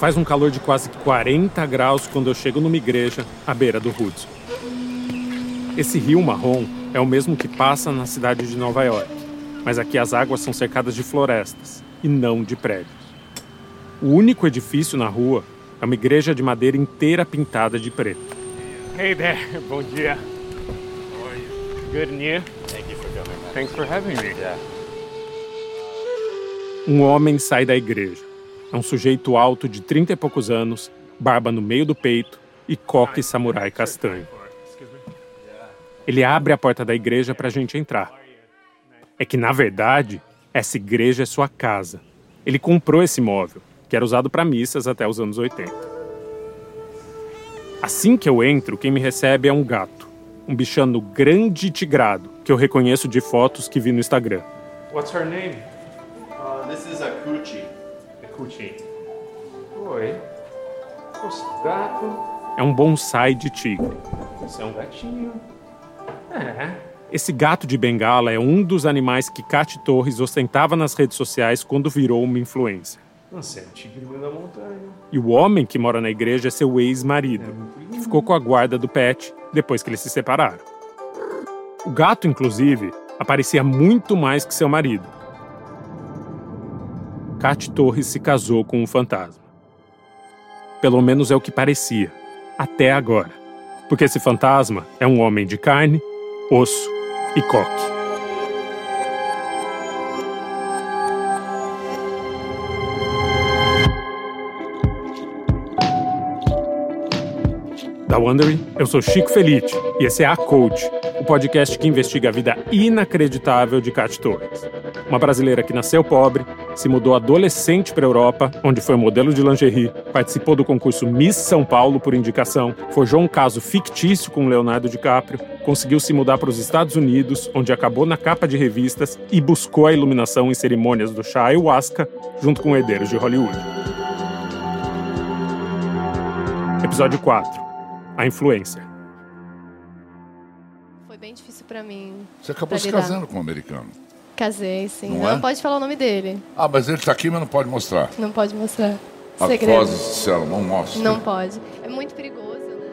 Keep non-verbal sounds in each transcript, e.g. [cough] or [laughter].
Faz um calor de quase 40 graus quando eu chego numa igreja à beira do Hudson. Esse rio marrom é o mesmo que passa na cidade de Nova York, mas aqui as águas são cercadas de florestas e não de prédios. O único edifício na rua é uma igreja de madeira inteira pintada de preto. Hey there, bom dia. Good and you? Thank you for coming. Thanks for having me. Yeah. Um homem sai da igreja. É um sujeito alto de trinta e poucos anos, barba no meio do peito e coque samurai castanho. Ele abre a porta da igreja para a gente entrar. É que, na verdade, essa igreja é sua casa. Ele comprou esse móvel, que era usado para missas até os anos 80. Assim que eu entro, quem me recebe é um gato. Um bichano grande e tigrado, que eu reconheço de fotos que vi no Instagram. What's her name? Oi. Nossa, gato. É um bonsai de tigre. Você é um gatinho. É. Esse gato de bengala é um dos animais que Cat Torres ostentava nas redes sociais quando virou uma influência. Você é um tigrinho da montanha. E o homem que mora na igreja é seu ex-marido, que ficou com a guarda do pet depois que eles se separaram. O gato, inclusive, aparecia muito mais que seu marido. Cat Torres se casou com um fantasma. Pelo menos é o que parecia, até agora. Porque esse fantasma é um homem de carne, osso e coque. Da Wondery, eu sou Chico Felite e esse é A Code, o podcast que investiga a vida inacreditável de Cat Torres. Uma brasileira que nasceu pobre, se mudou adolescente para a Europa, onde foi modelo de lingerie, participou do concurso Miss São Paulo por indicação, forjou um caso fictício com Leonardo DiCaprio, conseguiu se mudar para os Estados Unidos, onde acabou na capa de revistas e buscou a iluminação em cerimônias do chá ayahuasca, junto com herdeiros de Hollywood. Episódio 4 a influência. Foi bem difícil para mim. Você acabou se casando com um americano. Casei, sim. Não, não é? pode falar o nome dele. Ah, mas ele está aqui, mas não pode mostrar. Não pode mostrar. A Segredo. Foz disseram, não mostra. Não pode. É muito perigoso, né?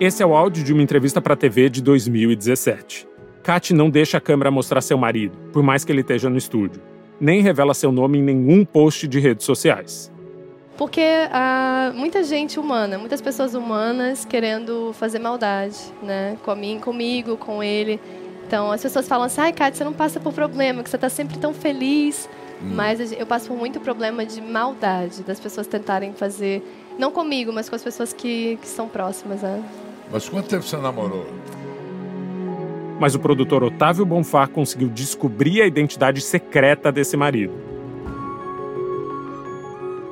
Esse é o áudio de uma entrevista para a TV de 2017. Kat não deixa a câmera mostrar seu marido, por mais que ele esteja no estúdio. Nem revela seu nome em nenhum post de redes sociais. Porque há muita gente humana, muitas pessoas humanas querendo fazer maldade, né? Com mim, comigo, com ele. Então as pessoas falam assim: ai, Kátia, você não passa por problema, que você está sempre tão feliz. Mas eu passo por muito problema de maldade, das pessoas tentarem fazer, não comigo, mas com as pessoas que, que são próximas. Né? Mas quanto tempo você namorou? Mas o produtor Otávio Bonfá conseguiu descobrir a identidade secreta desse marido.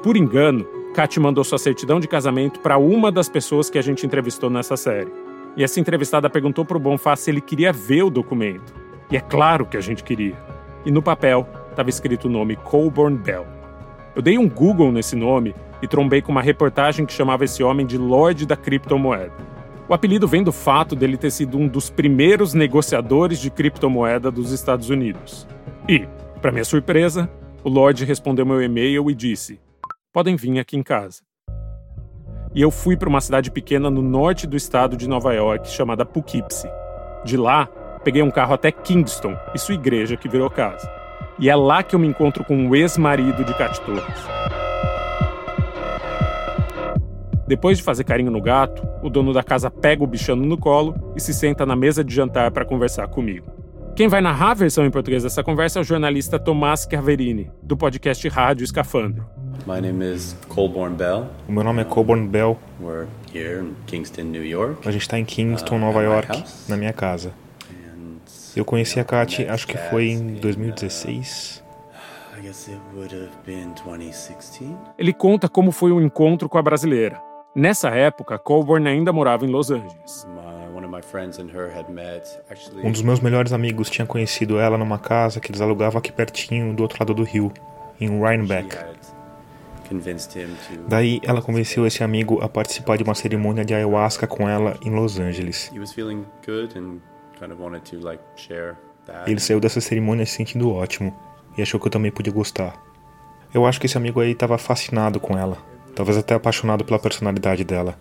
Por engano, Kat mandou sua certidão de casamento para uma das pessoas que a gente entrevistou nessa série. E essa entrevistada perguntou para o Bonfá se ele queria ver o documento. E é claro que a gente queria. E no papel estava escrito o nome Colborne Bell. Eu dei um Google nesse nome e trombei com uma reportagem que chamava esse homem de Lorde da criptomoeda. O apelido vem do fato dele ter sido um dos primeiros negociadores de criptomoeda dos Estados Unidos. E, para minha surpresa, o Lorde respondeu meu e-mail e disse: podem vir aqui em casa. E eu fui para uma cidade pequena no norte do estado de Nova York chamada Poughkeepsie. De lá, peguei um carro até Kingston e sua igreja que virou casa. E é lá que eu me encontro com o ex-marido de Cat Torres. Depois de fazer carinho no gato, o dono da casa pega o bichano no colo e se senta na mesa de jantar para conversar comigo. Quem vai narrar a versão em português dessa conversa é o jornalista Tomás Carverini, do podcast Rádio Escafandro. My name is Colborne Bell. O meu nome é Coburn Bell. We're here in Kingston, New York. A gente está em Kingston, Uh, Nova York, house. na minha casa. And Eu conheci a Kat, acho que foi em in, 2016. I guess it would have been 2016. Ele conta como foi o encontro com a brasileira. Nessa época, Colborne ainda morava em Los Angeles. My, Um dos meus melhores amigos tinha conhecido ela numa casa que eles alugavam aqui pertinho, do outro lado do rio, em Rhinebeck. Daí ela convenceu esse amigo a participar de uma cerimônia de ayahuasca com ela em Los Angeles. Ele saiu dessa cerimônia se sentindo ótimo e achou que eu também podia gostar. Eu acho que esse amigo aí estava fascinado com ela, talvez até apaixonado pela personalidade dela.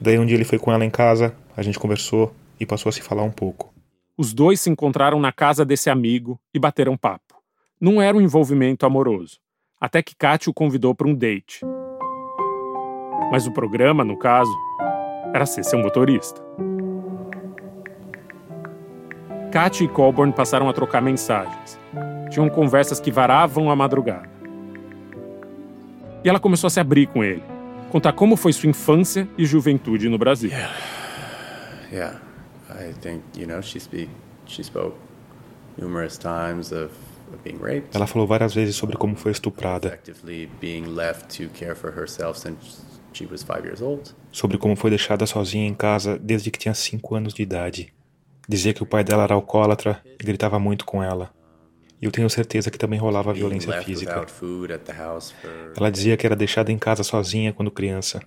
Daí um dia ele foi com ela em casa, a gente conversou e passou a se falar um pouco. Os dois se encontraram na casa desse amigo e bateram papo. Não era um envolvimento amoroso, até que Katy o convidou para um date. Mas o programa, no caso, era ser seu motorista. Katy e Colborn passaram a trocar mensagens. Tinham conversas que varavam a madrugada. E ela começou a se abrir com ele, contar como foi sua infância e juventude no Brasil. Yeah, yeah. I think you know she speak. She spoke numerous times of. Ela falou várias vezes sobre como foi estuprada, sobre como foi deixada sozinha em casa desde que tinha 5 anos de idade. Dizia que o pai dela era alcoólatra e gritava muito com ela. E eu tenho certeza que também rolava violência física. Ela dizia que era deixada em casa sozinha quando criança,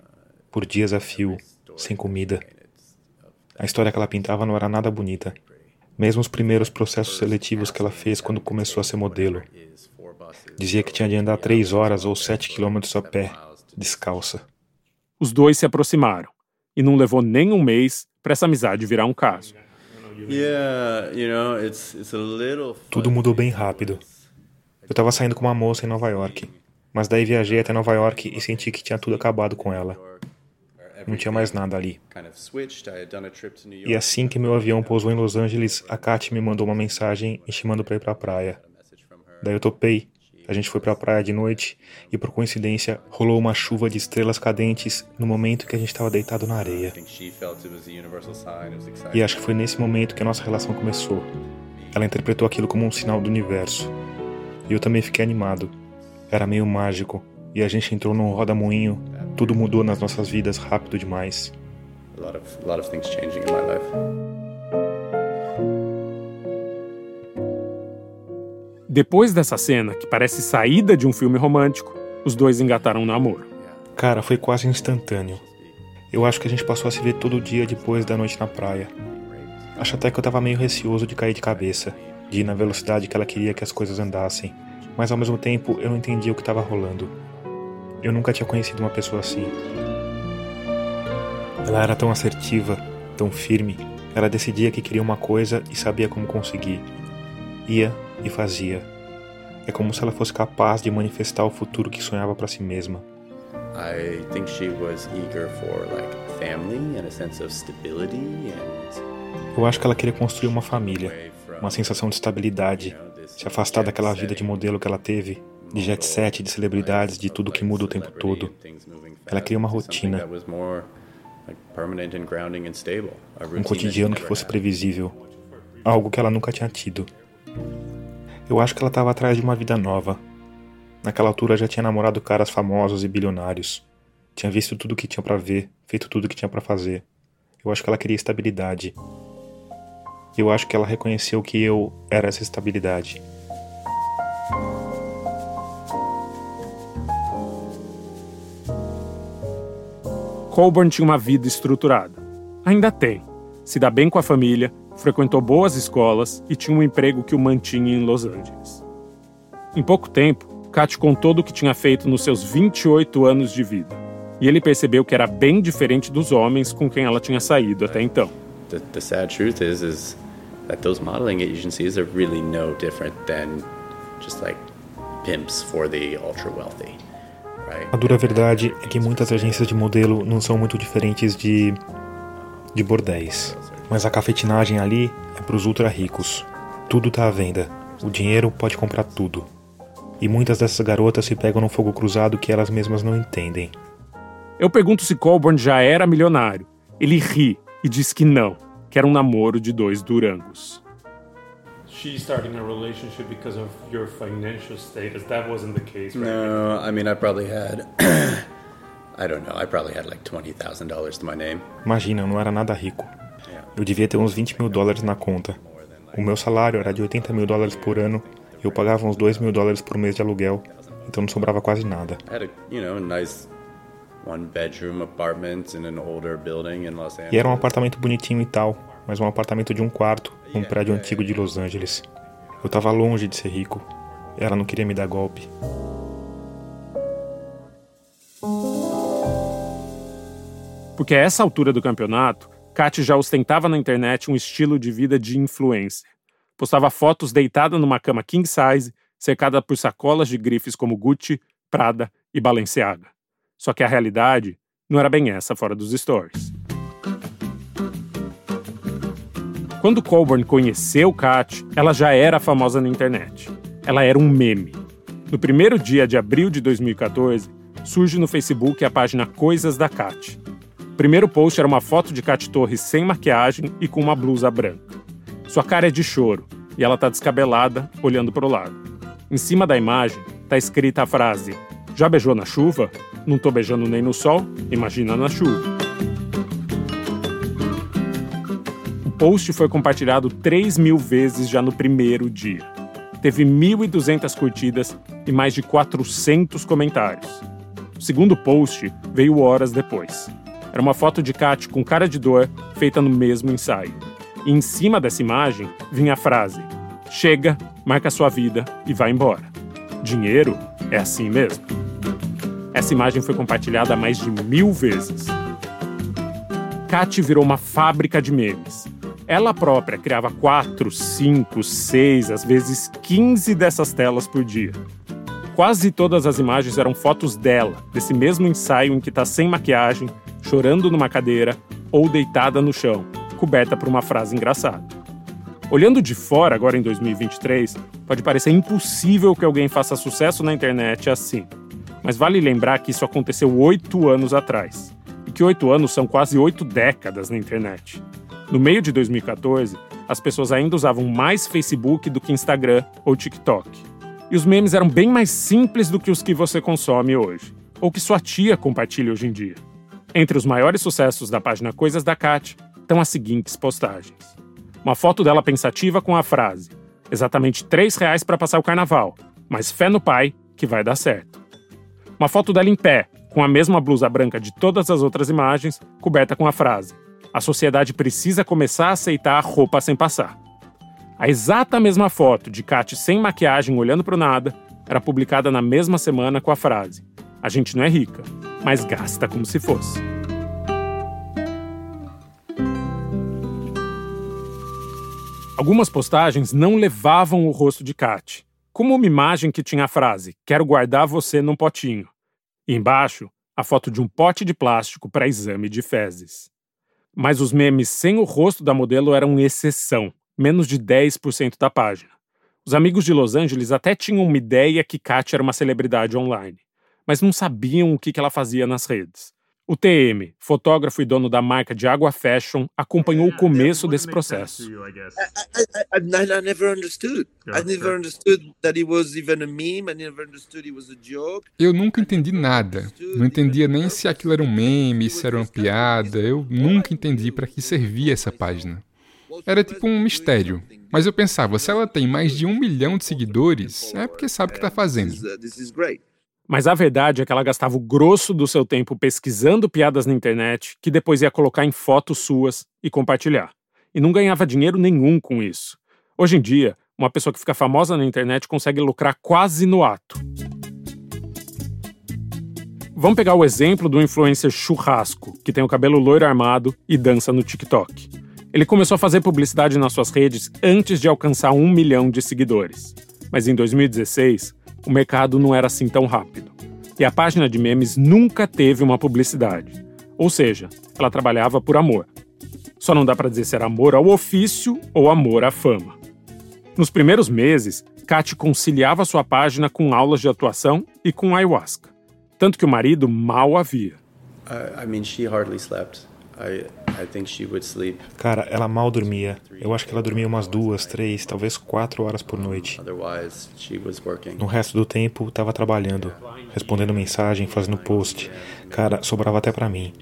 por dias a fio, sem comida. A história que ela pintava não era nada bonita. Mesmo os primeiros processos seletivos que ela fez quando começou a ser modelo. Dizia que tinha de andar três horas ou sete quilômetros a pé, descalça. Os dois se aproximaram, e não levou nem um mês para essa amizade virar um caso. Tudo mudou bem rápido. Eu estava saindo com uma moça em Nova York, mas daí viajei até Nova York e senti que tinha tudo acabado com ela. Não tinha mais nada ali. Kind of switched. I had done a trip to New York. E assim que meu avião pousou em Los Angeles, a Kat me mandou uma mensagem me chamando para ir pra praia. Daí eu topei. A gente foi pra praia de noite e, por coincidência, rolou uma chuva de estrelas cadentes no momento que a gente estava deitado na areia. A. E acho que foi nesse momento que a nossa relação começou. Ela interpretou aquilo como um sinal do universo. E eu também fiquei animado. Era meio mágico. E a gente entrou num roda-moinho. Tudo mudou nas nossas vidas rápido demais. A lot of a lot of Depois dessa cena, que parece saída de um filme romântico, os dois engataram um namoro. Cara, foi quase instantâneo. Eu acho que a gente passou a se ver todo dia depois da noite na praia. Acho até que eu tava meio receoso de cair de cabeça, de ir na velocidade que ela queria que as coisas andassem, mas ao mesmo tempo eu não entendia o que tava rolando. Eu nunca tinha conhecido uma pessoa assim. Ela era tão assertiva, tão firme. Ela decidia que queria uma coisa e sabia como conseguir. Ia e fazia. É como se ela fosse capaz de manifestar o futuro que sonhava para si mesma. I think she was eager for like family and a sense of stability and Eu acho que ela queria construir uma família, uma sensação de estabilidade, se afastar daquela vida de modelo que ela teve, de jet set, de celebridades, de tudo que muda o tempo todo. Ela queria uma rotina, um cotidiano que fosse previsível, algo que ela nunca tinha tido. Eu acho que ela estava atrás de uma vida nova. Naquela altura já tinha namorado caras famosos e bilionários. Tinha visto tudo que tinha para ver, feito tudo que tinha para fazer. Eu acho que ela queria estabilidade. Eu acho que ela reconheceu que eu era essa estabilidade. Colburn tinha uma vida estruturada. Ainda tem. Se dá bem com a família, frequentou boas escolas e tinha um emprego que o mantinha em Los Angeles. Em pouco tempo, Kat contou do que tinha feito nos seus 28 anos de vida. E ele percebeu que era bem diferente dos homens com quem ela tinha saído até então. The, the sad truth is, is that those modeling agencies are really no different than just like pimps for the ultra wealthy, right? A dura verdade é que muitas agências de modelo não são muito diferentes de de bordéis. Mas a cafetinagem ali é para os ultra ricos. Tudo tá à venda. O dinheiro pode comprar tudo. E muitas dessas garotas se pegam no fogo cruzado que elas mesmas não entendem. Eu pergunto se Colburn já era milionário. Ele ri e diz que não, que era um namoro de dois durangos. She's starting a relationship because of your financial status. That wasn't the case, right? No, I mean I probably had [clears throat] I don't know, I probably had like twenty thousand dollars to my name. Imagina, eu não era nada rico. Eu devia ter uns 20 mil dólares na conta. O meu salário era de 80 mil dólares por ano, eu pagava uns 2 mil dólares por mês de aluguel, então não sobrava quase nada. E era um apartamento bonitinho e tal, mas um apartamento de um quarto, num prédio antigo de Los Angeles. Eu estava longe de ser rico. Ela não queria me dar golpe. Porque a essa altura do campeonato, Kat já ostentava na internet um estilo de vida de influencer. Postava fotos deitada numa cama king size, cercada por sacolas de grifes como Gucci, Prada e Balenciaga. Só que a realidade não era bem essa fora dos stories. Quando Colburn conheceu Kat, ela já era famosa na internet. Ela era um meme. No primeiro dia de abril de 2014, surge no Facebook a página Coisas da Kat. Primeiro post era uma foto de Kat Torres sem maquiagem e com uma blusa branca. Sua cara é de choro e ela está descabelada, olhando para o lado. Em cima da imagem está escrita a frase: Já beijou na chuva? Não tô beijando nem no sol, imagina na chuva. O post foi compartilhado 3 mil vezes já no primeiro dia. Teve 1.200 curtidas e mais de 400 comentários. O segundo post veio horas depois. Era uma foto de Kat com cara de dor, feita no mesmo ensaio. E em cima dessa imagem vinha a frase: Chega, marca sua vida e vai embora. Dinheiro é assim mesmo. Essa imagem foi compartilhada mais de mil vezes. Kat virou uma fábrica de memes. Ela própria criava quatro, cinco, seis, às vezes 15 dessas telas por dia. Quase todas as imagens eram fotos dela, desse mesmo ensaio em que está sem maquiagem, chorando numa cadeira ou deitada no chão, coberta por uma frase engraçada. Olhando de fora, agora em 2023, pode parecer impossível que alguém faça sucesso na internet assim. Mas vale lembrar que isso aconteceu oito anos atrás. E que oito anos são quase oito décadas na internet. No meio de 2014, as pessoas ainda usavam mais Facebook do que Instagram ou TikTok. E os memes eram bem mais simples do que os que você consome hoje, ou que sua tia compartilha hoje em dia. Entre os maiores sucessos da página Coisas da Kat estão as seguintes postagens. Uma foto dela pensativa com a frase: exatamente três reais para passar o carnaval, mas fé no pai que vai dar certo. Uma foto dela em pé, com a mesma blusa branca de todas as outras imagens, coberta com a frase: A sociedade precisa começar a aceitar a roupa sem passar. A exata mesma foto de Kat sem maquiagem olhando para o nada era publicada na mesma semana com a frase: A gente não é rica, mas gasta como se fosse. Algumas postagens não levavam o rosto de Kat, como uma imagem que tinha a frase: Quero guardar você num potinho. E embaixo, a foto de um pote de plástico para exame de fezes. Mas os memes sem o rosto da modelo eram exceção, menos de 10% da página. Os amigos de Los Angeles até tinham uma ideia que Kat era uma celebridade online, mas não sabiam o que ela fazia nas redes. O TM, fotógrafo e dono da marca de água fashion, acompanhou o começo desse processo. Eu nunca entendi nada. Não entendia nem se aquilo era um meme, se era uma piada. Eu nunca entendi para que servia essa página. Era tipo um mistério. Mas eu pensava, se ela tem mais de um milhão de seguidores, é porque sabe o que está fazendo. Mas a verdade é que ela gastava o grosso do seu tempo pesquisando piadas na internet, que depois ia colocar em fotos suas e compartilhar. E não ganhava dinheiro nenhum com isso. Hoje em dia, uma pessoa que fica famosa na internet consegue lucrar quase no ato. Vamos pegar o exemplo do influencer Churrasco, que tem o cabelo loiro armado e dança no TikTok. Ele começou a fazer publicidade nas suas redes antes de alcançar um milhão de seguidores. Mas em 2016, o mercado não era assim tão rápido. E a página de memes nunca teve uma publicidade. Ou seja, ela trabalhava por amor. Só não dá para dizer se era amor ao ofício ou amor à fama. Nos primeiros meses, Kat conciliava sua página com aulas de atuação e com ayahuasca. Tanto que o marido mal a via. Uh, I mean, she hardly slept. I, Cara, ela mal dormia. Eu acho que ela dormia umas duas, três, talvez quatro horas por noite. No resto do tempo, estava trabalhando, respondendo mensagem, fazendo post. Cara, sobrava até para mim.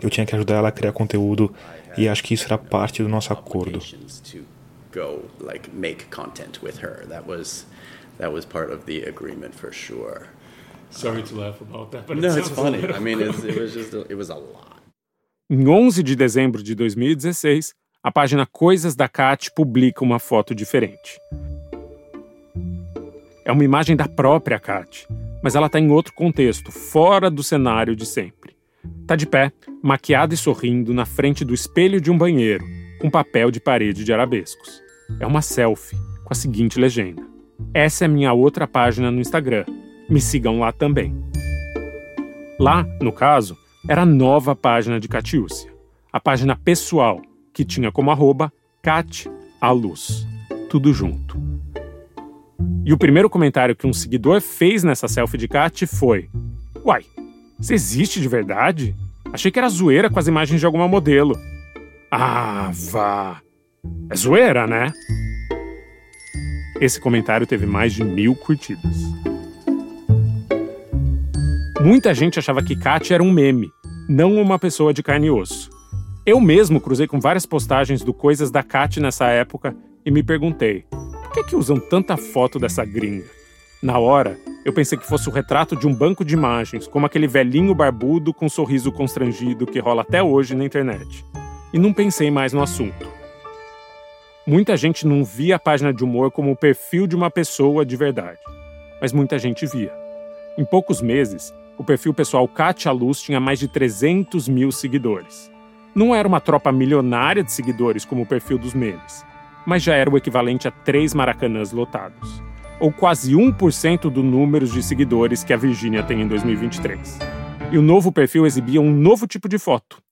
Eu tinha que ajudar ela a criar conteúdo e acho que isso era parte do nosso acordo. Sorry to laugh about that, but no, it's funny. I mean, it was just it was a lot. Em 11 de dezembro de 2016, a página Coisas da Cat publica uma foto diferente. É uma imagem da própria Cat, mas ela está em outro contexto, fora do cenário de sempre. Está de pé, maquiada e sorrindo na frente do espelho de um banheiro, com papel de parede de arabescos. É uma selfie com a seguinte legenda: Essa é minha outra página no Instagram. Me sigam lá também. Lá, no caso, era a nova página de Catiúcia, a página pessoal, que tinha como arroba Cat a Luz. Tudo junto. E o primeiro comentário que um seguidor fez nessa selfie de Cat foi: Uai, você existe de verdade? Achei que era zoeira com as imagens de alguma modelo. Ah, vá. É zoeira, né? Esse comentário teve mais de mil curtidas. Muita gente achava que Kat era um meme, não uma pessoa de carne e osso. Eu mesmo cruzei com várias postagens do Coisas da Kat nessa época e me perguntei: por que, que usam tanta foto dessa gringa? Na hora, eu pensei que fosse o retrato de um banco de imagens, como aquele velhinho barbudo com um sorriso constrangido que rola até hoje na internet. E não pensei mais no assunto. Muita gente não via a página de humor como o perfil de uma pessoa de verdade, mas muita gente via. Em poucos meses, o perfil pessoal Katia Luz tinha mais de 300 mil seguidores. Não era uma tropa milionária de seguidores como o perfil dos memes, mas já era o equivalente a três maracanãs lotados, ou quase 1% do número de seguidores que a Virgínia tem em 2023. E o novo perfil exibia um novo tipo de foto.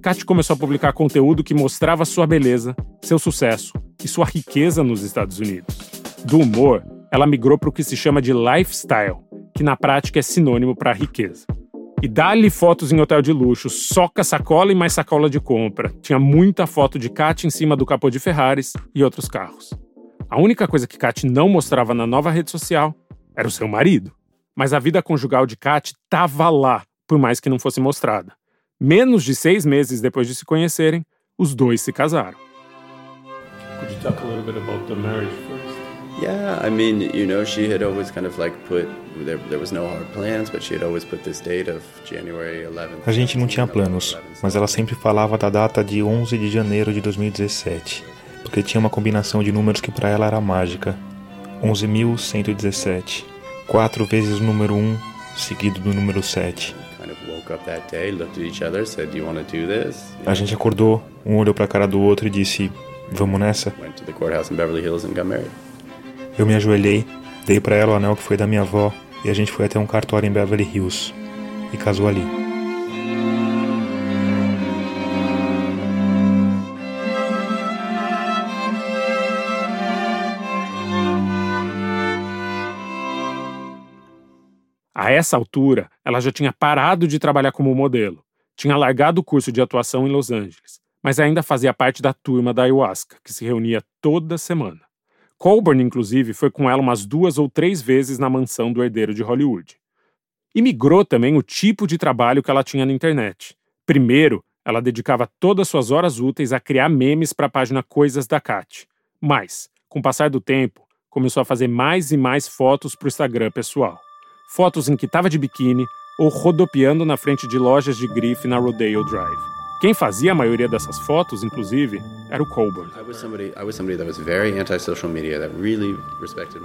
Kat começou a publicar conteúdo que mostrava sua beleza, seu sucesso e sua riqueza nos Estados Unidos. Do humor, ela migrou para o que se chama de lifestyle, que na prática é sinônimo para riqueza. E dá-lhe fotos em hotel de luxo, soca sacola e mais sacola de compra. Tinha muita foto de Kat em cima do capô de Ferraris e outros carros. A única coisa que Kat não mostrava na nova rede social era o seu marido. Mas a vida conjugal de Kat estava lá, por mais que não fosse mostrada. Menos de seis meses depois de se conhecerem, os dois se casaram. Could you talk a little bit about the marriage? Yeah, I mean, you know, she had always kind of like put there, there was no hard plans, but she had always put this date of January 11th. A gente não tinha planos, mas ela sempre falava da data de 11 de janeiro de 2017, porque tinha uma combinação de números que para ela era mágica. 11.117. Quatro vezes o número 1 seguido do número 7. A gente acordou, um olhou para a cara do outro e disse: "Vamos nessa?" Went to the courthouse in Beverly Hills and got married. Eu me ajoelhei, dei para ela o anel que foi da minha avó e a gente foi até um cartório em Beverly Hills e casou ali. A essa altura, ela já tinha parado de trabalhar como modelo, tinha largado o curso de atuação em Los Angeles, mas ainda fazia parte da turma da ayahuasca, que se reunia toda semana. Colburn, inclusive, foi com ela umas duas ou três vezes na mansão do herdeiro de Hollywood. E migrou também o tipo de trabalho que ela tinha na internet. Primeiro, ela dedicava todas suas horas úteis a criar memes para a página Coisas da Cat. Mas, com o passar do tempo, começou a fazer mais e mais fotos para o Instagram pessoal. Fotos em que estava de biquíni ou rodopiando na frente de lojas de grife na Rodeo Drive. Quem fazia a maioria dessas fotos, inclusive, era o Colburn.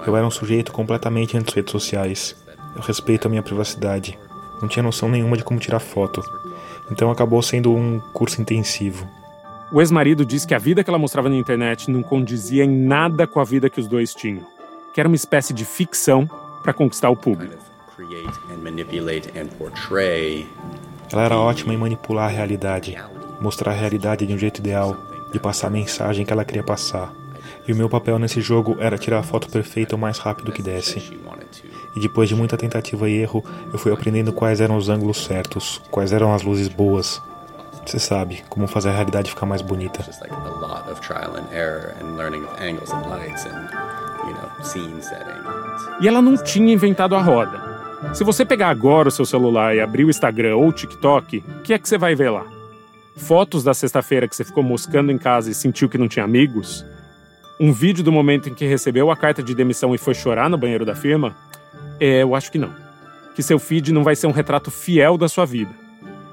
Eu era um sujeito completamente anti redes sociais. Eu respeito a minha privacidade. Não tinha noção nenhuma de como tirar foto. Então acabou sendo um curso intensivo. O ex-marido disse que a vida que ela mostrava na internet não condizia em nada com a vida que os dois tinham, que era uma espécie de ficção para conquistar o público. Ela era ótima em manipular a realidade, mostrar a realidade de um jeito ideal, de passar a mensagem que ela queria passar. E o meu papel nesse jogo era tirar a foto perfeita o mais rápido que desse. E depois de muita tentativa e erro, eu fui aprendendo quais eram os ângulos certos, quais eram as luzes boas. Você sabe, como fazer a realidade ficar mais bonita. E ela não tinha inventado a roda. Se você pegar agora o seu celular e abrir o Instagram ou o TikTok, o que é que você vai ver lá? Fotos da sexta-feira que você ficou moscando em casa e sentiu que não tinha amigos? Um vídeo do momento em que recebeu a carta de demissão e foi chorar no banheiro da firma? É, eu acho que não. Que seu feed não vai ser um retrato fiel da sua vida.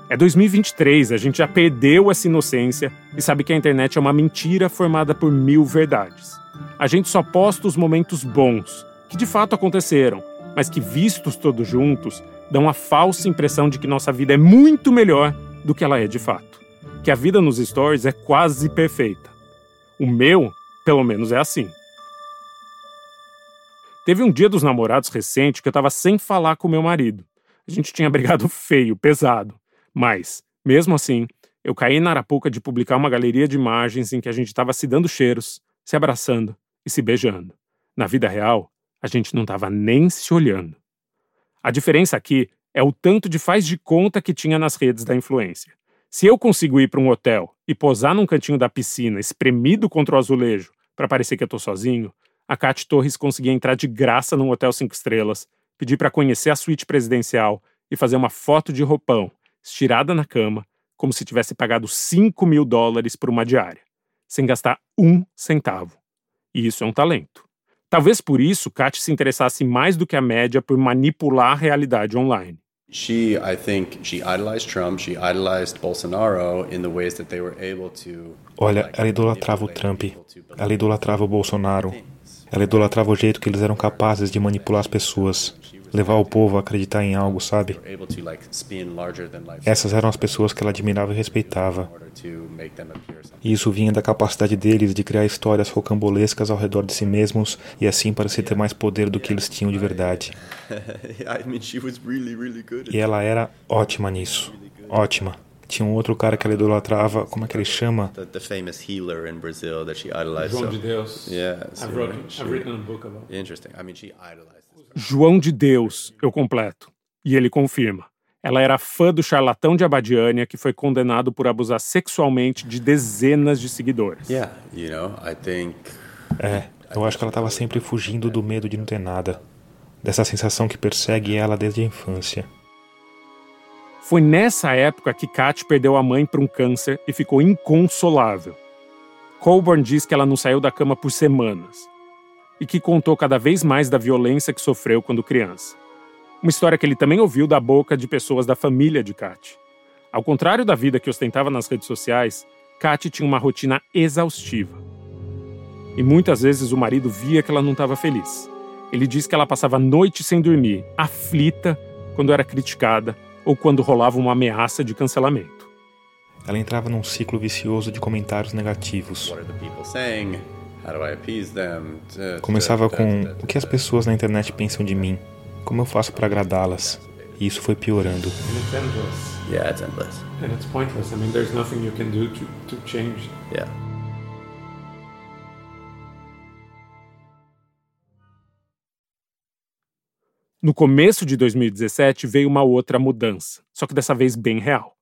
É 2023, a gente já perdeu essa inocência e sabe que a internet é uma mentira formada por mil verdades. A gente só posta os momentos bons, que de fato aconteceram, mas que vistos todos juntos dão a falsa impressão de que nossa vida é muito melhor do que ela é de fato. Que a vida nos stories é quase perfeita. O meu, pelo menos, é assim. Teve um dia dos namorados recente que eu estava sem falar com meu marido. A gente tinha brigado feio, pesado. Mas, mesmo assim, eu caí na arapuca de publicar uma galeria de imagens em que a gente estava se dando cheiros, se abraçando e se beijando. Na vida real, a gente não estava nem se olhando. A diferença aqui é o tanto de faz de conta que tinha nas redes da influência. Se eu consigo ir para um hotel e posar num cantinho da piscina, espremido contra o azulejo, para parecer que eu tô sozinho, a Kat Torres conseguia entrar de graça num hotel cinco estrelas, pedir para conhecer a suíte presidencial e fazer uma foto de roupão, estirada na cama, como se tivesse pagado 5 mil dólares por uma diária, sem gastar um centavo. E isso é um talento. Talvez por isso Kat se interessasse mais do que a média por manipular a realidade online. She, I think, she idolized Trump, she idolized Bolsonaro in the ways that they were able to. Olha, ela idolatrava o Trump, ela idolatrava o Bolsonaro, ela idolatrava o jeito que eles eram capazes de manipular as pessoas levar o povo a acreditar em algo, sabe? Essas eram as pessoas que ela admirava e respeitava. E isso vinha da capacidade deles de criar histórias rocambolescas ao redor de si mesmos e assim parecer ter mais poder do que eles tinham de verdade. [laughs] E ela era ótima nisso. Ótima. Tinha um outro cara que ela idolatrava, como é que ele chama? The, the famous healer in Brazil that she idolized. João de Deus. Yeah, I've written a book about. Interesting. I mean, she idolized. João de Deus, eu completo. E ele confirma. Ela era fã do charlatão de Abadiânia que foi condenado por abusar sexualmente de dezenas de seguidores. Yeah, you know, I think... É, eu acho que ela estava sempre fugindo do medo de não ter nada. Dessa sensação que persegue ela desde a infância. Foi nessa época que Kat perdeu a mãe para um câncer e ficou inconsolável. Colburn diz que ela não saiu da cama por semanas e que contou cada vez mais da violência que sofreu quando criança. Uma história que ele também ouviu da boca de pessoas da família de Kat. Ao contrário da vida que ostentava nas redes sociais, Kat tinha uma rotina exaustiva. E muitas vezes o marido via que ela não estava feliz. Ele diz que ela passava a noite sem dormir, aflita, quando era criticada ou quando rolava uma ameaça de cancelamento. Ela entrava num ciclo vicioso de comentários negativos. Começava com o que as pessoas na internet pensam de mim, como eu faço para agradá-las. E isso foi piorando. Yeah, it's endless. And it's pointless. I mean, there's nothing you can do to, to change. Yeah. No começo de 2017 veio uma outra mudança, só que dessa vez bem real.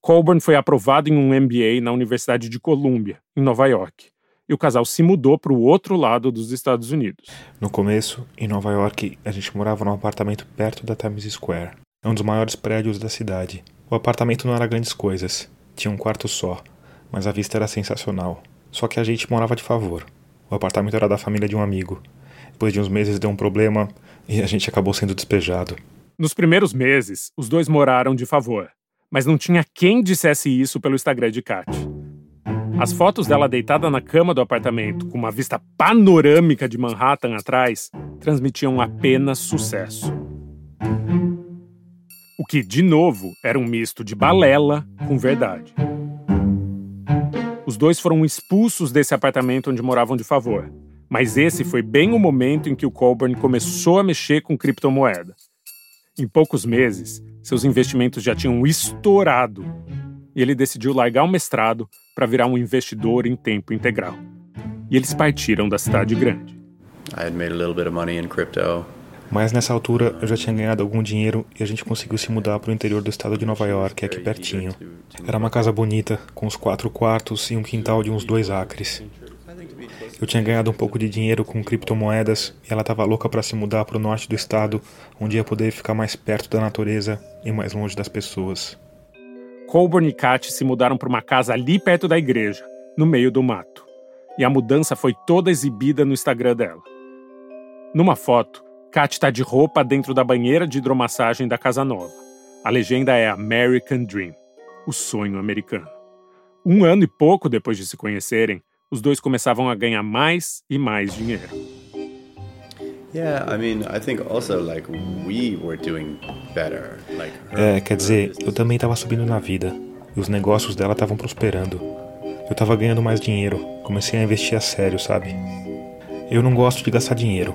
Colburn foi aprovado em um MBA na Universidade de Columbia, em Nova York e o casal se mudou para o outro lado dos Estados Unidos. No começo, em Nova York, a gente morava num apartamento perto da Times Square. É um dos maiores prédios da cidade. O apartamento não era grandes coisas, tinha um quarto só, mas a vista era sensacional. Só que a gente morava de favor. O apartamento era da família de um amigo. Depois de uns meses deu um problema e a gente acabou sendo despejado. Nos primeiros meses, os dois moraram de favor, mas não tinha quem dissesse isso pelo Instagram de Kat. As fotos dela deitada na cama do apartamento, com uma vista panorâmica de Manhattan atrás, transmitiam apenas sucesso. O que, de novo, era um misto de balela com verdade. Os dois foram expulsos desse apartamento onde moravam de favor. Mas esse foi bem o momento em que o Colburn começou a mexer com criptomoeda. Em poucos meses, seus investimentos já tinham estourado e ele decidiu largar o mestrado para virar um investidor em tempo integral. E eles partiram da cidade grande. Mas nessa altura eu já tinha ganhado algum dinheiro e a gente conseguiu se mudar para o interior do estado de Nova York, aqui pertinho. Era uma casa bonita, com uns quatro quartos e um quintal de uns dois acres. Eu tinha ganhado um pouco de dinheiro com criptomoedas e ela estava louca para se mudar para o norte do estado, onde ia poder ficar mais perto da natureza e mais longe das pessoas. Colburn e Kat se mudaram para uma casa ali perto da igreja, no meio do mato. E a mudança foi toda exibida no Instagram dela. Numa foto, Kat está de roupa dentro da banheira de hidromassagem da casa nova. A legenda é American Dream, o sonho americano. Um ano e pouco depois de se conhecerem, os dois começavam a ganhar mais e mais dinheiro. É, quer dizer, eu também estava subindo na vida e os negócios dela estavam prosperando. Eu estava ganhando mais dinheiro, comecei a investir a sério, sabe? Eu não gosto de gastar dinheiro,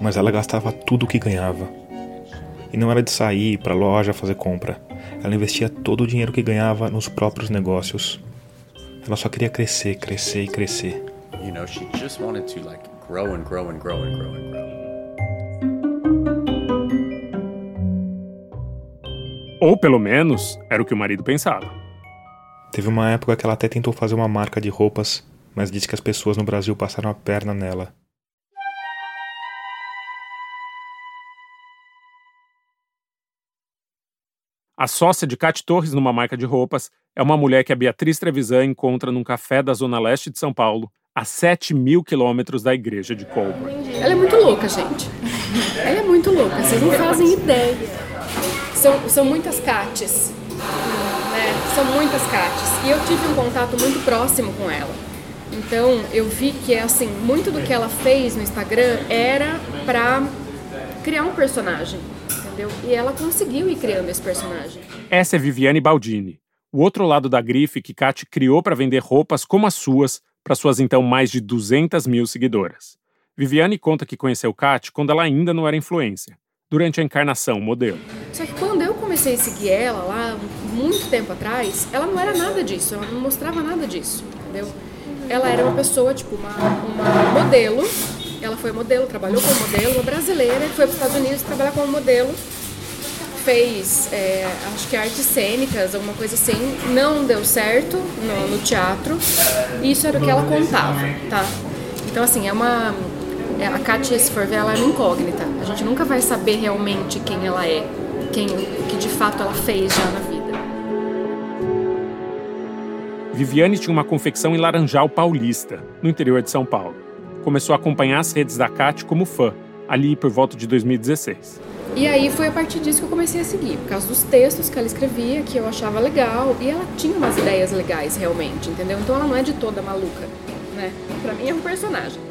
mas ela gastava tudo o que ganhava. E não era de sair para loja fazer compra. Ela investia todo o dinheiro que ganhava nos próprios negócios. Ela só queria crescer, crescer e crescer. You know, she just wanted to like grow and grow and grow and grow and grow. Ou pelo menos era o que o marido pensava. Teve uma época que ela até tentou fazer uma marca de roupas, mas disse que as pessoas no Brasil passaram a perna nela. A sócia de Cate Torres numa marca de roupas é uma mulher que a Beatriz Trevisan encontra num café da zona leste de São Paulo, a 7 mil quilômetros da igreja de Colburn. Ela é muito louca, gente. Ela é muito louca, vocês não fazem ideia. São, são muitas Cates, né? São muitas Cates. E eu tive um contato muito próximo com ela. Então eu vi que assim, muito do que ela fez no Instagram era para criar um personagem entendeu? E ela conseguiu ir criando esse personagem. Essa é Viviane Baldini, o outro lado da grife que Kat criou para vender roupas como as suas para suas então mais de 200 mil seguidoras. Viviane conta que conheceu Kat quando ela ainda não era influência, durante a encarnação modelo. Só que quando eu comecei a seguir ela lá, muito tempo atrás, ela não era nada disso, ela não mostrava nada disso, entendeu? Ela era uma pessoa, tipo, uma, uma modelo ela foi modelo, trabalhou como modelo, uma brasileira, foi para os Estados Unidos trabalhar como modelo. Fez, é, acho que artes cênicas, alguma coisa assim. Não deu certo no, no teatro. Isso era o que ela contava, tá? Então, assim, é uma. É, a Katia, se for ver, ela é uma incógnita. A gente nunca vai saber realmente quem ela é, quem, o que de fato ela fez já na vida. Viviane tinha uma confecção em Laranjal Paulista, no interior de São Paulo começou a acompanhar as redes da Kat como fã, ali por volta de 2016. E aí foi a partir disso que eu comecei a seguir, por causa dos textos que ela escrevia, que eu achava legal, e ela tinha umas ideias legais realmente, entendeu? Então ela não é de toda maluca, né? Pra mim é um personagem.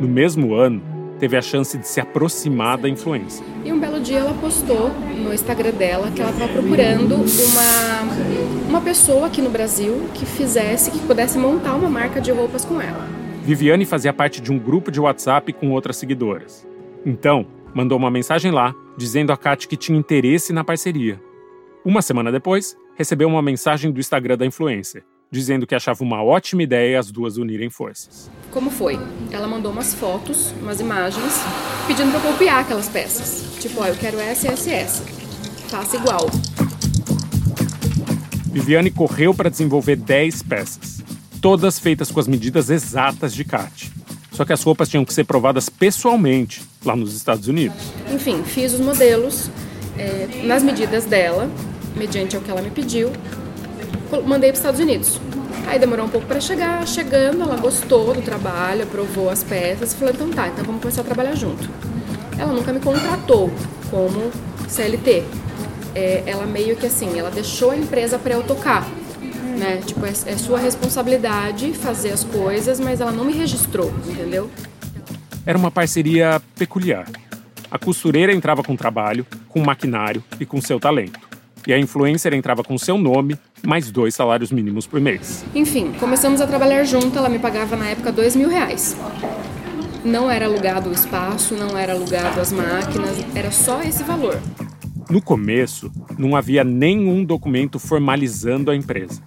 No mesmo ano, teve a chance de se aproximar da influência. E um belo dia ela postou no Instagram dela que ela estava procurando uma, uma pessoa aqui no Brasil que fizesse, que pudesse montar uma marca de roupas com ela. Viviane fazia parte de um grupo de WhatsApp com outras seguidoras. Então, mandou uma mensagem lá, dizendo a Kat que tinha interesse na parceria. Uma semana depois, recebeu uma mensagem do Instagram da influencer, dizendo que achava uma ótima ideia as duas unirem forças. Como foi? Ela mandou umas fotos, umas imagens, pedindo para copiar aquelas peças. Tipo, ó, eu quero essa, essa e essa. Faça igual. Viviane correu para desenvolver 10 peças todas feitas com as medidas exatas de Kat. Só que as roupas tinham que ser provadas pessoalmente lá nos Estados Unidos. Enfim, fiz os modelos é, nas medidas dela, mediante o que ela me pediu, mandei para os Estados Unidos. Aí demorou um pouco para chegar, chegando, ela gostou do trabalho, aprovou as peças, falou, então tá, então vamos começar a trabalhar junto. Ela nunca me contratou como CLT. É, ela meio que assim, ela deixou a empresa para eu tocar né? Tipo, é, é sua responsabilidade fazer as coisas, mas ela não me registrou, entendeu? Era uma parceria peculiar. A costureira entrava com trabalho, com maquinário e com seu talento. E a influencer entrava com seu nome, mais dois salários mínimos por mês. Enfim, começamos a trabalhar junto, ela me pagava na época dois mil reais. Não era alugado o espaço, não era alugado as máquinas, era só esse valor. No começo, não havia nenhum documento formalizando a empresa.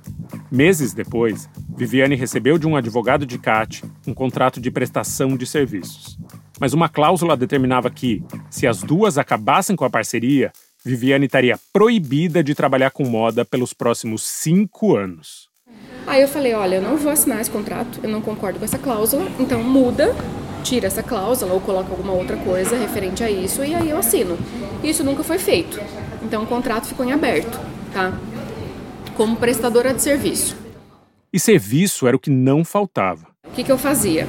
Meses depois, Viviane recebeu de um advogado de CAT um contrato de prestação de serviços. Mas uma cláusula determinava que, se as duas acabassem com a parceria, Viviane estaria proibida de trabalhar com moda pelos próximos cinco anos. Aí eu falei: olha, eu não vou assinar esse contrato, eu não concordo com essa cláusula, então muda, tira essa cláusula ou coloca alguma outra coisa referente a isso e aí eu assino. Isso nunca foi feito, então o contrato ficou em aberto, tá? como prestadora de serviço. E serviço era o que não faltava. O que, que eu fazia?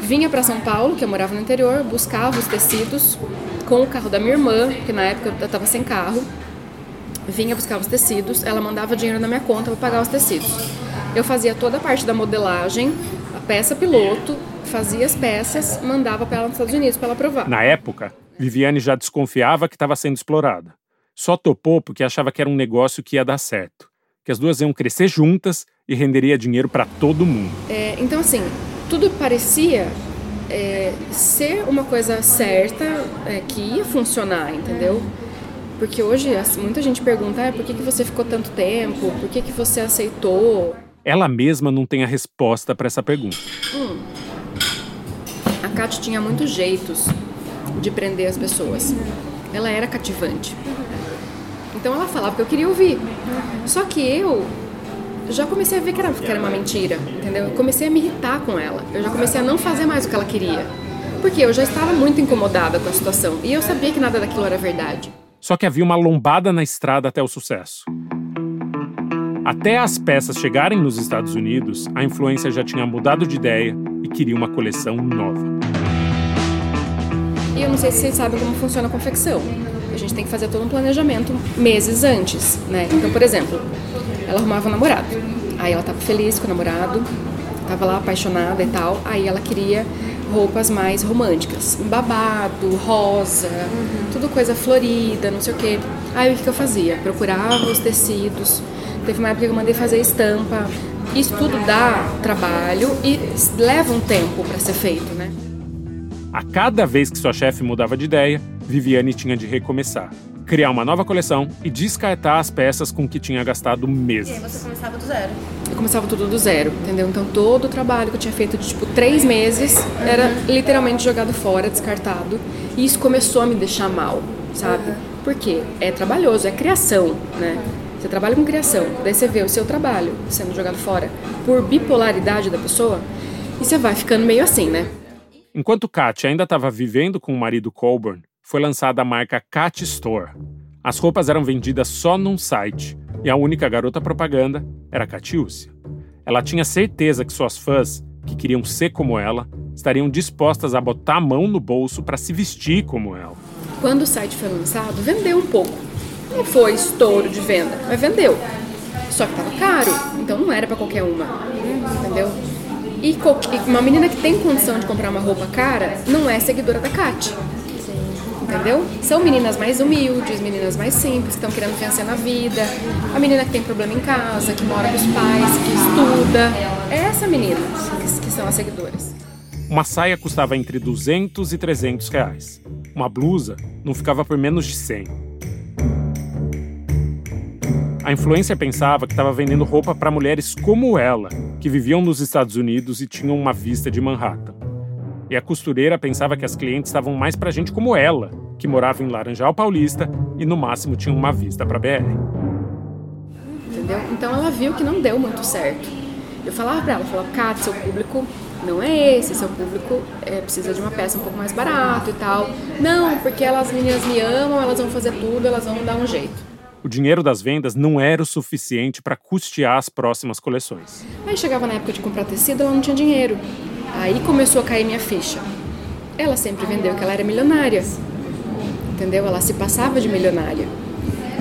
Vinha para São Paulo, que eu morava no interior, buscava os tecidos com o carro da minha irmã, que na época eu estava sem carro. Vinha buscar os tecidos, ela mandava dinheiro na minha conta para pagar os tecidos. Eu fazia toda a parte da modelagem, a peça piloto, fazia as peças, mandava para ela nos Estados Unidos para ela provar. Na época, Viviane já desconfiava que estava sendo explorada. Só topou porque achava que era um negócio que ia dar certo, que as duas iam crescer juntas e renderia dinheiro para todo mundo. É, então, assim, tudo parecia é, ser uma coisa certa, é, que ia funcionar, entendeu? Porque hoje muita gente pergunta, ah, por que, que você ficou tanto tempo? Por que, que você aceitou? Ela mesma não tem a resposta para essa pergunta. Hum. A Kat tinha muitos jeitos de prender as pessoas. Ela era cativante. Então ela falava o que eu queria ouvir. Só que eu já comecei a ver que era, que era uma mentira, entendeu? Eu comecei a me irritar com ela. Eu já comecei a não fazer mais o que ela queria. Porque eu já estava muito incomodada com a situação e eu sabia que nada daquilo era verdade. Só que havia uma lombada na estrada até o sucesso. Até as peças chegarem nos Estados Unidos, a influência já tinha mudado de ideia e queria uma coleção nova. E eu não sei se vocês sabem como funciona a confecção. Gente tem que fazer todo um planejamento meses antes, né? Então, por exemplo, ela arrumava um namorado. Aí ela estava feliz com o namorado, estava lá apaixonada e tal. Aí ela queria roupas mais românticas, babado, rosa, uhum. tudo coisa florida, não sei o quê. Aí o que eu fazia? Procurava os tecidos. Teve uma época que eu mandei fazer estampa. Isso tudo dá trabalho e leva um tempo para ser feito, né? A cada vez que sua chefe mudava de ideia, Viviane tinha de recomeçar criar uma nova coleção e descartar as peças com que tinha gastado meses. E aí você começava do zero? Eu começava tudo do zero, entendeu? Então todo o trabalho que eu tinha feito de tipo três meses uhum. era literalmente jogado fora, descartado. E isso começou a me deixar mal, sabe? Uhum. Por quê? É trabalhoso, é criação, né? Você trabalha com criação, daí você vê o seu trabalho sendo jogado fora por bipolaridade da pessoa e você vai ficando meio assim, né? Enquanto Kat ainda estava vivendo com o marido Colburn, foi lançada a marca Cat Store. As roupas eram vendidas só num site e a única garota propaganda era Catiúcia. Ela tinha certeza que suas fãs, que queriam ser como ela, estariam dispostas a botar a mão no bolso para se vestir como ela. Quando o site foi lançado, vendeu um pouco. Não foi estouro de venda, mas vendeu. Só que estava caro, então não era para qualquer uma, entendeu? E uma menina que tem condição de comprar uma roupa cara não é seguidora da Cat entendeu? São meninas mais humildes, meninas mais simples, que estão querendo vencer na vida. A menina que tem problema em casa, que mora com os pais, que estuda. É essa menina que, que são as seguidoras. Uma saia custava entre 200 e 300 reais. Uma blusa não ficava por menos de 100. A influência pensava que estava vendendo roupa para mulheres como ela, que viviam nos Estados Unidos e tinham uma vista de Manhattan. E a costureira pensava que as clientes estavam mais para gente como ela, que morava em Laranjal Paulista e no máximo tinha uma vista para BR. Entendeu? Então ela viu que não deu muito certo. Eu falava para ela, falava, Kat, seu público não é esse, seu público é, precisa de uma peça um pouco mais barato e tal. Não, porque elas meninas me amam, elas vão fazer tudo, elas vão dar um jeito. O dinheiro das vendas não era o suficiente para custear as próximas coleções. Aí chegava na época de comprar tecido, ela não tinha dinheiro. Aí começou a cair minha ficha. Ela sempre vendeu que ela era milionária. Entendeu? Ela se passava de milionária.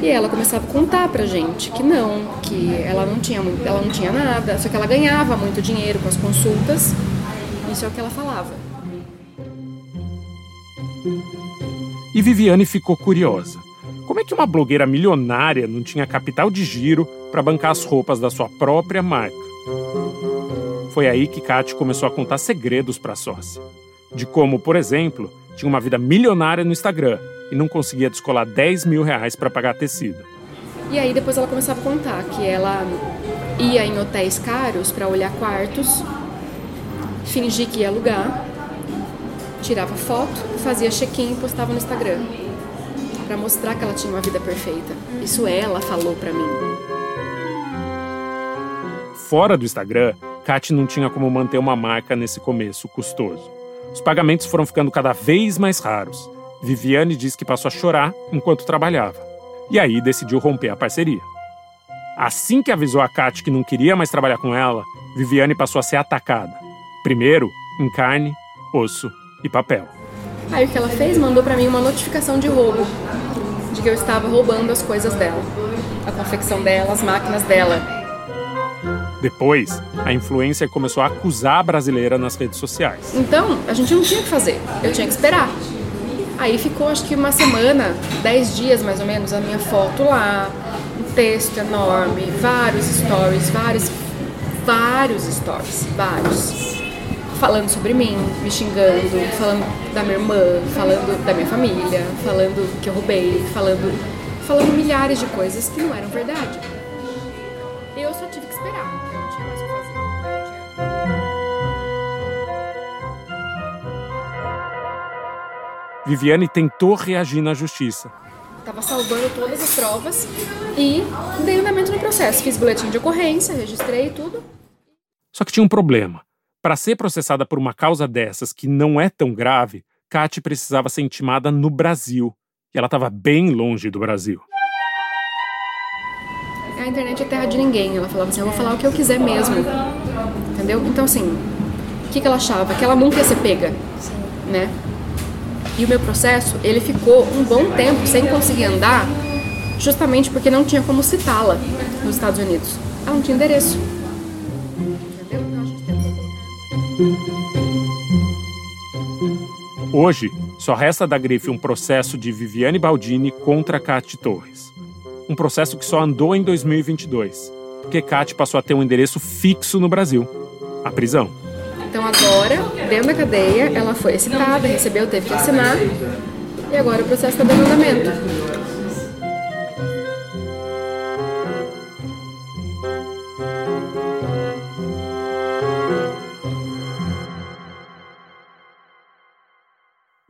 E ela começava a contar pra gente que não, que ela não tinha, ela não tinha nada, só que ela ganhava muito dinheiro com as consultas. Isso é o que ela falava. E Viviane ficou curiosa. Como é que uma blogueira milionária não tinha capital de giro para bancar as roupas da sua própria marca? Foi aí que Kate começou a contar segredos para a sócia. De como, por exemplo, tinha uma vida milionária no Instagram e não conseguia descolar 10 mil reais para pagar tecido. E aí depois ela começava a contar que ela ia em hotéis caros para olhar quartos, fingir que ia alugar, tirava foto, fazia check-in e postava no Instagram para mostrar que ela tinha uma vida perfeita. Isso ela falou para mim. Fora do Instagram, Kat não tinha como manter uma marca nesse começo custoso. Os pagamentos foram ficando cada vez mais raros. Viviane disse que passou a chorar enquanto trabalhava. E aí decidiu romper a parceria. Assim que avisou a Kat que não queria mais trabalhar com ela, Viviane passou a ser atacada. Primeiro, em carne, osso e papel. Aí o que ela fez? Mandou para mim uma notificação de roubo, de que eu estava roubando as coisas dela, a confecção dela, as máquinas dela. Depois, a influencer começou a acusar a brasileira nas redes sociais. Então, a gente não tinha o que fazer, eu tinha que esperar. Aí ficou acho que uma semana, dez dias mais ou menos, a minha foto lá, um texto enorme, vários stories, vários, vários stories, vários. Falando sobre mim, me xingando, falando da minha irmã, falando da minha família, falando que eu roubei, falando, falando milhares de coisas que não eram verdade. Eu só tive que esperar. Viviane tentou reagir na justiça. Estava salvando todas as provas e dei andamento no processo. Fiz boletim de ocorrência, registrei tudo. Só que tinha um problema. Para ser processada por uma causa dessas que não é tão grave, Kate precisava ser intimada no Brasil. E ela estava bem longe do Brasil. A internet é terra de ninguém. Ela falava assim: eu vou falar o que eu quiser mesmo. Entendeu? Então, assim, o que, que ela achava? Que ela nunca ia ser pega. Né? E o meu processo, ele ficou um bom tempo sem conseguir andar, justamente porque não tinha como citá-la nos Estados Unidos. Ela não tinha endereço. Hoje, só resta da grife um processo de Viviane Baldini contra Cate Torres. Um processo que só andou em 2022, porque Cate passou a ter um endereço fixo no Brasil a prisão. Então agora, dentro da cadeia, ela foi excitada, recebeu, teve que assinar, e agora o processo está dando andamento.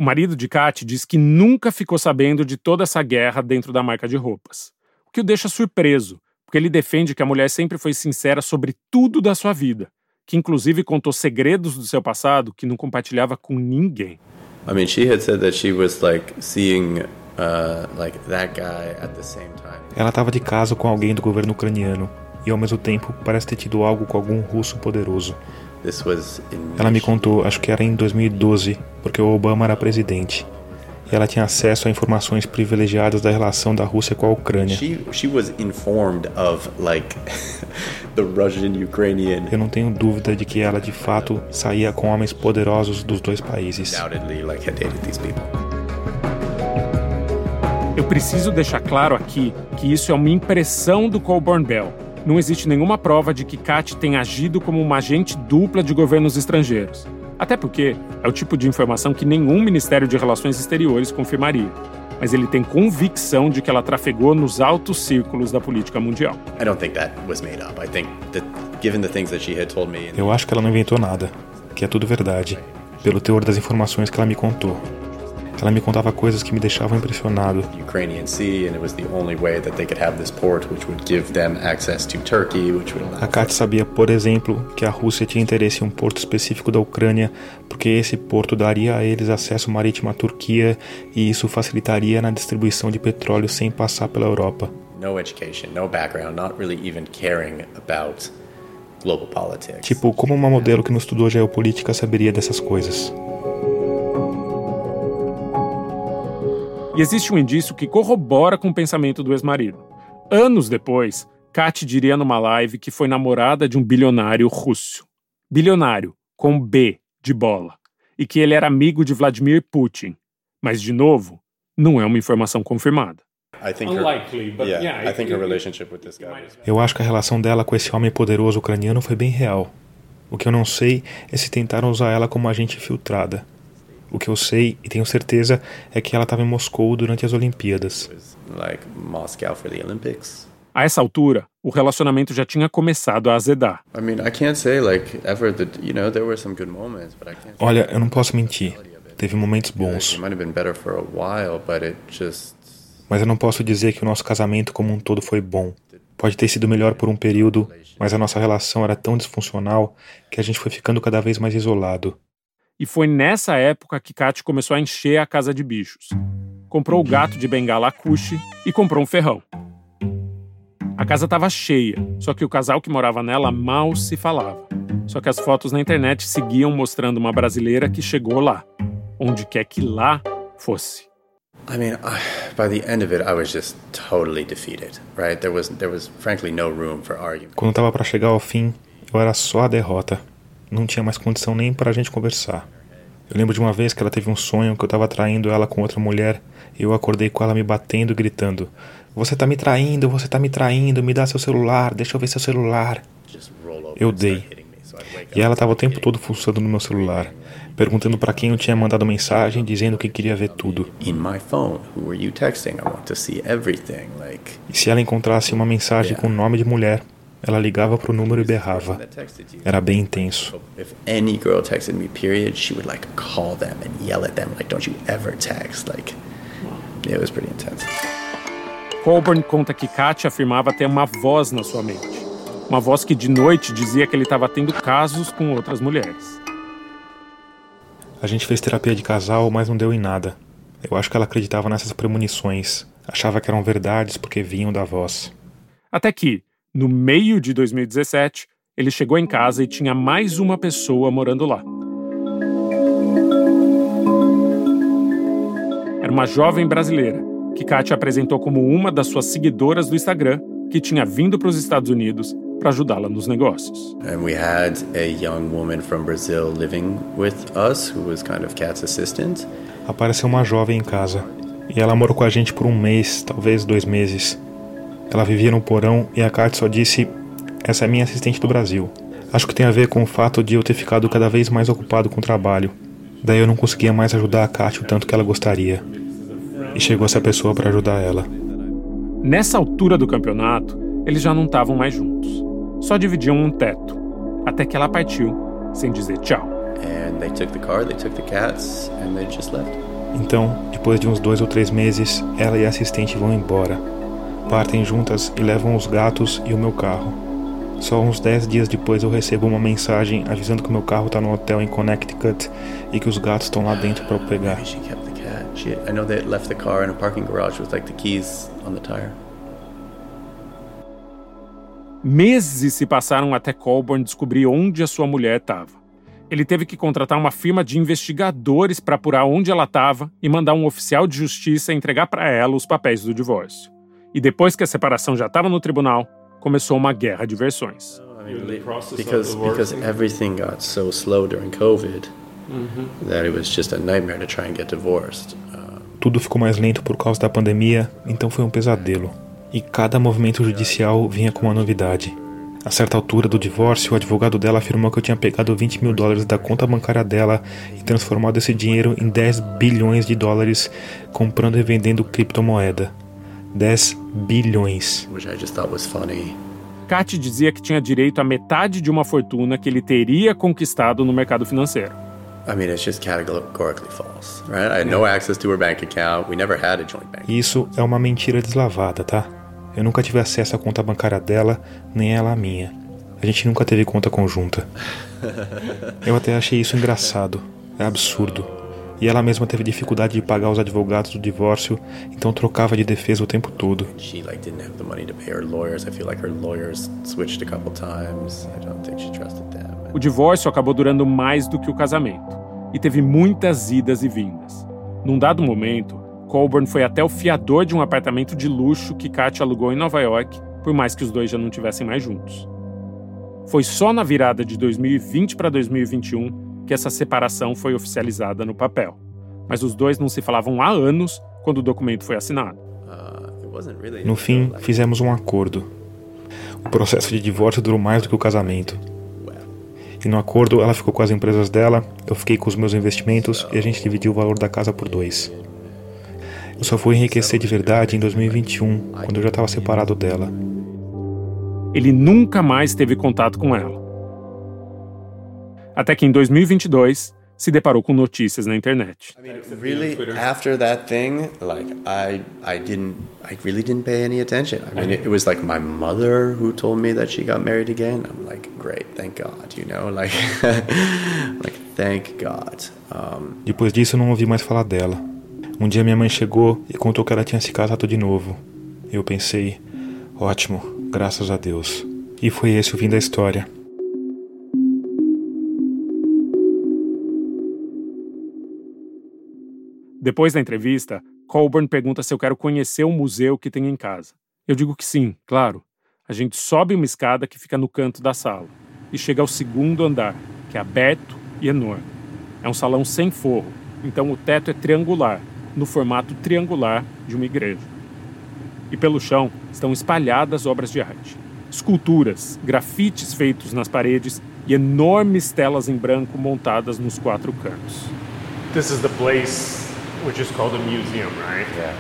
O marido de Kate diz que nunca ficou sabendo de toda essa guerra dentro da marca de roupas. O que o deixa surpreso, porque ele defende que a mulher sempre foi sincera sobre tudo da sua vida que inclusive contou segredos do seu passado que não compartilhava com ninguém. I mean, she had said that she was like seeing uh, like that guy at the same time. Ela estava de caso com alguém do governo ucraniano e ao mesmo tempo parece ter tido algo com algum russo poderoso. Ela me contou, acho que era em 2012, porque o Obama era presidente ela tinha acesso a informações privilegiadas da relação da Rússia com a Ucrânia. [laughs] Eu não tenho dúvida de que ela de fato saía com homens poderosos dos dois países. Eu preciso deixar claro aqui que isso é uma impressão do Colborne Bell. Não existe nenhuma prova de que Kat tenha agido como uma agente dupla de governos estrangeiros. Até porque é o tipo de informação que nenhum Ministério de Relações Exteriores confirmaria. Mas ele tem convicção de que ela trafegou nos altos círculos da política mundial. Eu acho que ela não inventou nada, que é tudo verdade, pelo teor das informações que ela me contou. Ela me contava coisas que me deixavam impressionado. A Kat sabia, por exemplo, que a Rússia tinha interesse em um porto específico da Ucrânia, porque esse porto daria a eles acesso marítimo à Turquia e isso facilitaria na distribuição de petróleo sem passar pela Europa. No education, no background, not really even caring about global politics. Tipo, como uma modelo que não estudou geopolítica saberia dessas coisas? E existe um indício que corrobora com o pensamento do ex-marido. Anos depois, Kat diria numa live que foi namorada de um bilionário russo. Bilionário, com B de bola. E que ele era amigo de Vladimir Putin. Mas, de novo, não é uma informação confirmada. Eu acho que a relação dela com esse homem poderoso ucraniano foi bem real. O que eu não sei é se tentaram usar ela como agente filtrada. O que eu sei e tenho certeza é que ela estava em Moscou durante as Olimpíadas. A essa altura, o relacionamento já tinha começado a azedar. Olha, eu não posso mentir. Teve momentos bons. Mas eu não posso dizer que o nosso casamento como um todo foi bom. Pode ter sido melhor por um período, mas a nossa relação era tão disfuncional que a gente foi ficando cada vez mais isolado. E foi nessa época que Kat começou a encher a casa de bichos. Comprou o gato de bengala Kushi e comprou um ferrão. A casa estava cheia, só que o casal que morava nela mal se falava. Só que as fotos na internet seguiam mostrando uma brasileira que chegou lá, onde quer que lá fosse. I mean, I... by the end of it, I was just totally defeated, right? There was, there was frankly no room for argument. Quando estava para chegar ao fim, eu era só a derrota. Não tinha mais condição nem para a gente conversar. Eu lembro de uma vez que ela teve um sonho que eu estava traindo ela com outra mulher e eu acordei com ela me batendo e gritando: Você tá me traindo, você tá me traindo, me dá seu celular, deixa eu ver seu celular. Eu dei. E ela estava o tempo todo fuçando no meu celular, perguntando para quem eu tinha mandado mensagem, dizendo que queria ver tudo. E se ela encontrasse uma mensagem com nome de mulher, ela ligava pro número e berrava. Era bem intenso. If any girl texted me, period, she would like call them and yell at them like, "Don't you ever text?" Like, it was pretty intense. Colburn conta que Kat afirmava ter uma voz na sua mente. Uma voz que de noite dizia que ele estava tendo casos com outras mulheres. A gente fez terapia de casal, mas não deu em nada. Eu acho que ela acreditava nessas premonições. Achava que eram verdades porque vinham da voz. Até que, no meio de 2017, ele chegou em casa e tinha mais uma pessoa morando lá. Era uma jovem brasileira que Katia apresentou como uma das suas seguidoras do Instagram que tinha vindo para os Estados Unidos para ajudá-la nos negócios. And we had a young woman from Brazil living with us who was kind of Kat's assistant. Apareceu uma jovem em casa e ela morou com a gente por um mês, talvez dois meses. Ela vivia no porão e a Kat só disse: Essa é minha assistente do Brasil. Acho que tem a ver com o fato de eu ter ficado cada vez mais ocupado com o trabalho. Daí eu não conseguia mais ajudar a Kat o tanto que ela gostaria. E chegou essa pessoa para ajudar ela. Nessa altura do campeonato, eles já não estavam mais juntos. Só dividiam um teto. Até que ela partiu, sem dizer tchau. Então, depois de uns dois ou três meses, ela e a assistente vão embora partem juntas e levam os gatos e o meu carro. Só uns 10 dias depois eu recebo uma mensagem avisando que meu carro está no hotel em Connecticut e que os gatos estão lá dentro para eu pegar. Meses se passaram até Colburn descobrir onde a sua mulher estava. Ele teve que contratar uma firma de investigadores para apurar onde ela estava e mandar um oficial de justiça entregar para ela os papéis do divórcio. E depois que a separação já estava no tribunal, começou uma guerra de versões. Because because everything got so slow during COVID mm-hmm. that it was just a nightmare to try and get divorced. Uh, Tudo ficou mais lento por causa da pandemia, então foi um pesadelo. E cada movimento judicial vinha com uma novidade. A certa altura do divórcio, o advogado dela afirmou que eu tinha pegado 20 mil dólares da conta bancária dela e transformado esse dinheiro em 10 bilhões de dólares comprando e vendendo criptomoeda. 10 bilhões. Kat dizia que tinha direito a metade de uma fortuna que ele teria conquistado no mercado financeiro. Isso é uma mentira deslavada, tá? Eu nunca tive acesso à conta bancária dela, nem ela a minha. A gente nunca teve conta conjunta. Eu até achei isso engraçado. É absurdo e ela mesma teve dificuldade de pagar os advogados do divórcio, então trocava de defesa o tempo todo. O divórcio acabou durando mais do que o casamento e teve muitas idas e vindas. Num dado momento, Colburn foi até o fiador de um apartamento de luxo que Katia alugou em Nova York, por mais que os dois já não estivessem mais juntos. Foi só na virada de 2020 para 2021 que essa separação foi oficializada no papel. Mas os dois não se falavam há anos quando o documento foi assinado. No fim, fizemos um acordo. O processo de divórcio durou mais do que o casamento. E no acordo, ela ficou com as empresas dela, eu fiquei com os meus investimentos e a gente dividiu o valor da casa por dois. Eu só fui enriquecer de verdade em 2021, quando eu já estava separado dela. Ele nunca mais teve contato com ela. Até que em 2022 se deparou com notícias na internet. I mean, really, after that thing, like I, I didn't, I really didn't pay any attention. I mean, it, was like my mother who told me that she got married again. I'm like, great, thank God, you know, [laughs] like, like thank God. Um, Depois disso, eu não ouvi mais falar dela. Um dia minha mãe chegou e contou que ela tinha se casado de novo. Eu pensei, ótimo, graças a Deus. E foi esse o fim da história. Depois da entrevista, Colburn pergunta se eu quero conhecer o museu que tem em casa. Eu digo que sim, claro. A gente sobe uma escada que fica no canto da sala e chega ao segundo andar, que é aberto e enorme. É um salão sem forro, então o teto é triangular, no formato triangular de uma igreja. E pelo chão estão espalhadas obras de arte. Esculturas, grafites feitos nas paredes e enormes telas em branco montadas nos quatro cantos. This is the place which is called a museum, right? Yeah.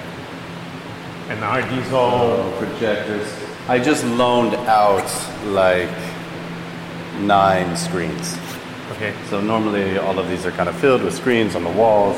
And are these all projectors. I just loaned out like nine screens. okay? So normally all of these are kind of filled with screens on the walls.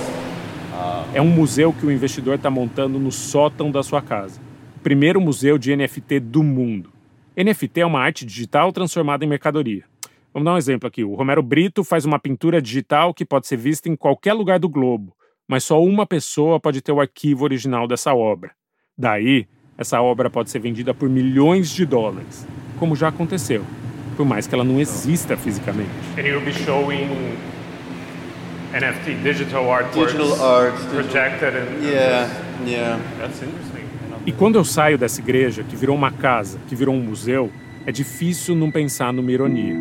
É um museu que o investidor está montando no sótão da sua casa. Primeiro museu de NFT do mundo. NFT é uma arte digital transformada em mercadoria. Vamos dar um exemplo aqui. O Romero Brito faz uma pintura digital que pode ser vista em qualquer lugar do globo, mas só uma pessoa pode ter o arquivo original dessa obra. Daí, essa obra pode ser vendida por milhões de dólares, como já aconteceu, por mais que ela não exista fisicamente. And you'll be showing NFT, digital artworks, Digital art, digital- projected and Yeah, yeah. that's interesting. E quando eu saio dessa igreja, que virou uma casa, que virou um museu, é difícil não pensar numa ironia.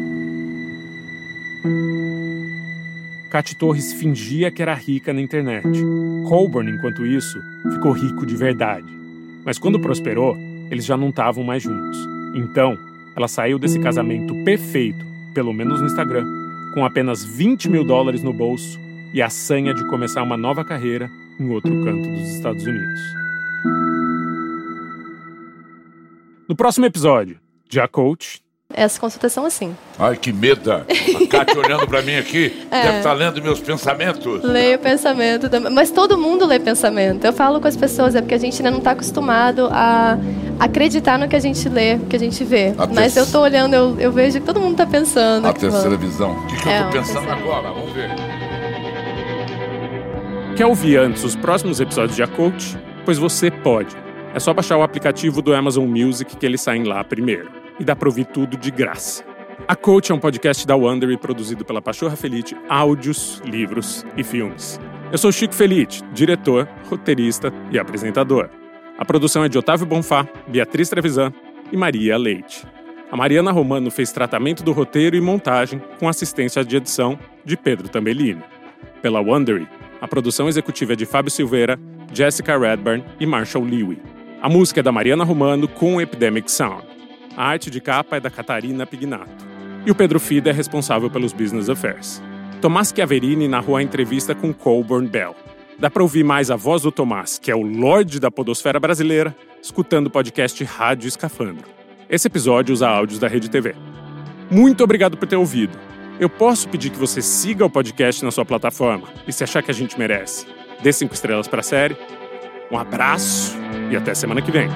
Cat Torres fingia que era rica na internet. Colburn, enquanto isso, ficou rico de verdade. Mas quando prosperou, eles já não estavam mais juntos. Então, ela saiu desse casamento perfeito, pelo menos no Instagram, com apenas 20 mil dólares no bolso e a sanha de começar uma nova carreira em outro canto dos Estados Unidos. No próximo episódio, já coach, Essa consultas são assim. Ai, que medo. A [laughs] Kátia olhando pra mim aqui, É. deve estar lendo meus pensamentos. Leio pensamento também. Mas todo mundo lê pensamento. Eu falo com as pessoas, é porque a gente ainda não está acostumado a acreditar no que a gente lê, que a gente vê. A Mas ter- eu tô olhando, eu, eu vejo que todo mundo está pensando. A que terceira visão. O que, que É, eu uma tô pensando agora? Vamos ver. Quer ouvir antes os próximos episódios de A Coach? Pois você pode. É só baixar o aplicativo do Amazon Music que eles saem lá primeiro. E dá pra ouvir tudo de graça. A Coach é um podcast da Wondery produzido pela Pachorra Felite, áudios, livros e filmes. Eu sou Chico Felite, diretor, roteirista e apresentador. A produção é de Otávio Bonfá, Beatriz Trevisan e Maria Leite. A Mariana Romano fez tratamento do roteiro e montagem com assistência de edição de Pedro Tambellini. Pela Wondery, a produção executiva é de Fábio Silveira, Jessica Redburn e Marshall Lewy. A música é da Mariana Romano com Epidemic Sound. A arte de capa é da Catarina Pignato. E o Pedro Fida é responsável pelos Business Affairs. Tomás Chiaverini narrou a entrevista com Colburn Bell. Dá para ouvir mais a voz do Tomás, que é o Lorde da podosfera brasileira, escutando o podcast Rádio Escafandro. Esse episódio usa áudios da Rede TV. Muito obrigado por ter ouvido. Eu posso pedir que você siga o podcast na sua plataforma e se achar que a gente merece, dê cinco estrelas para a série. Um abraço e até semana que vem.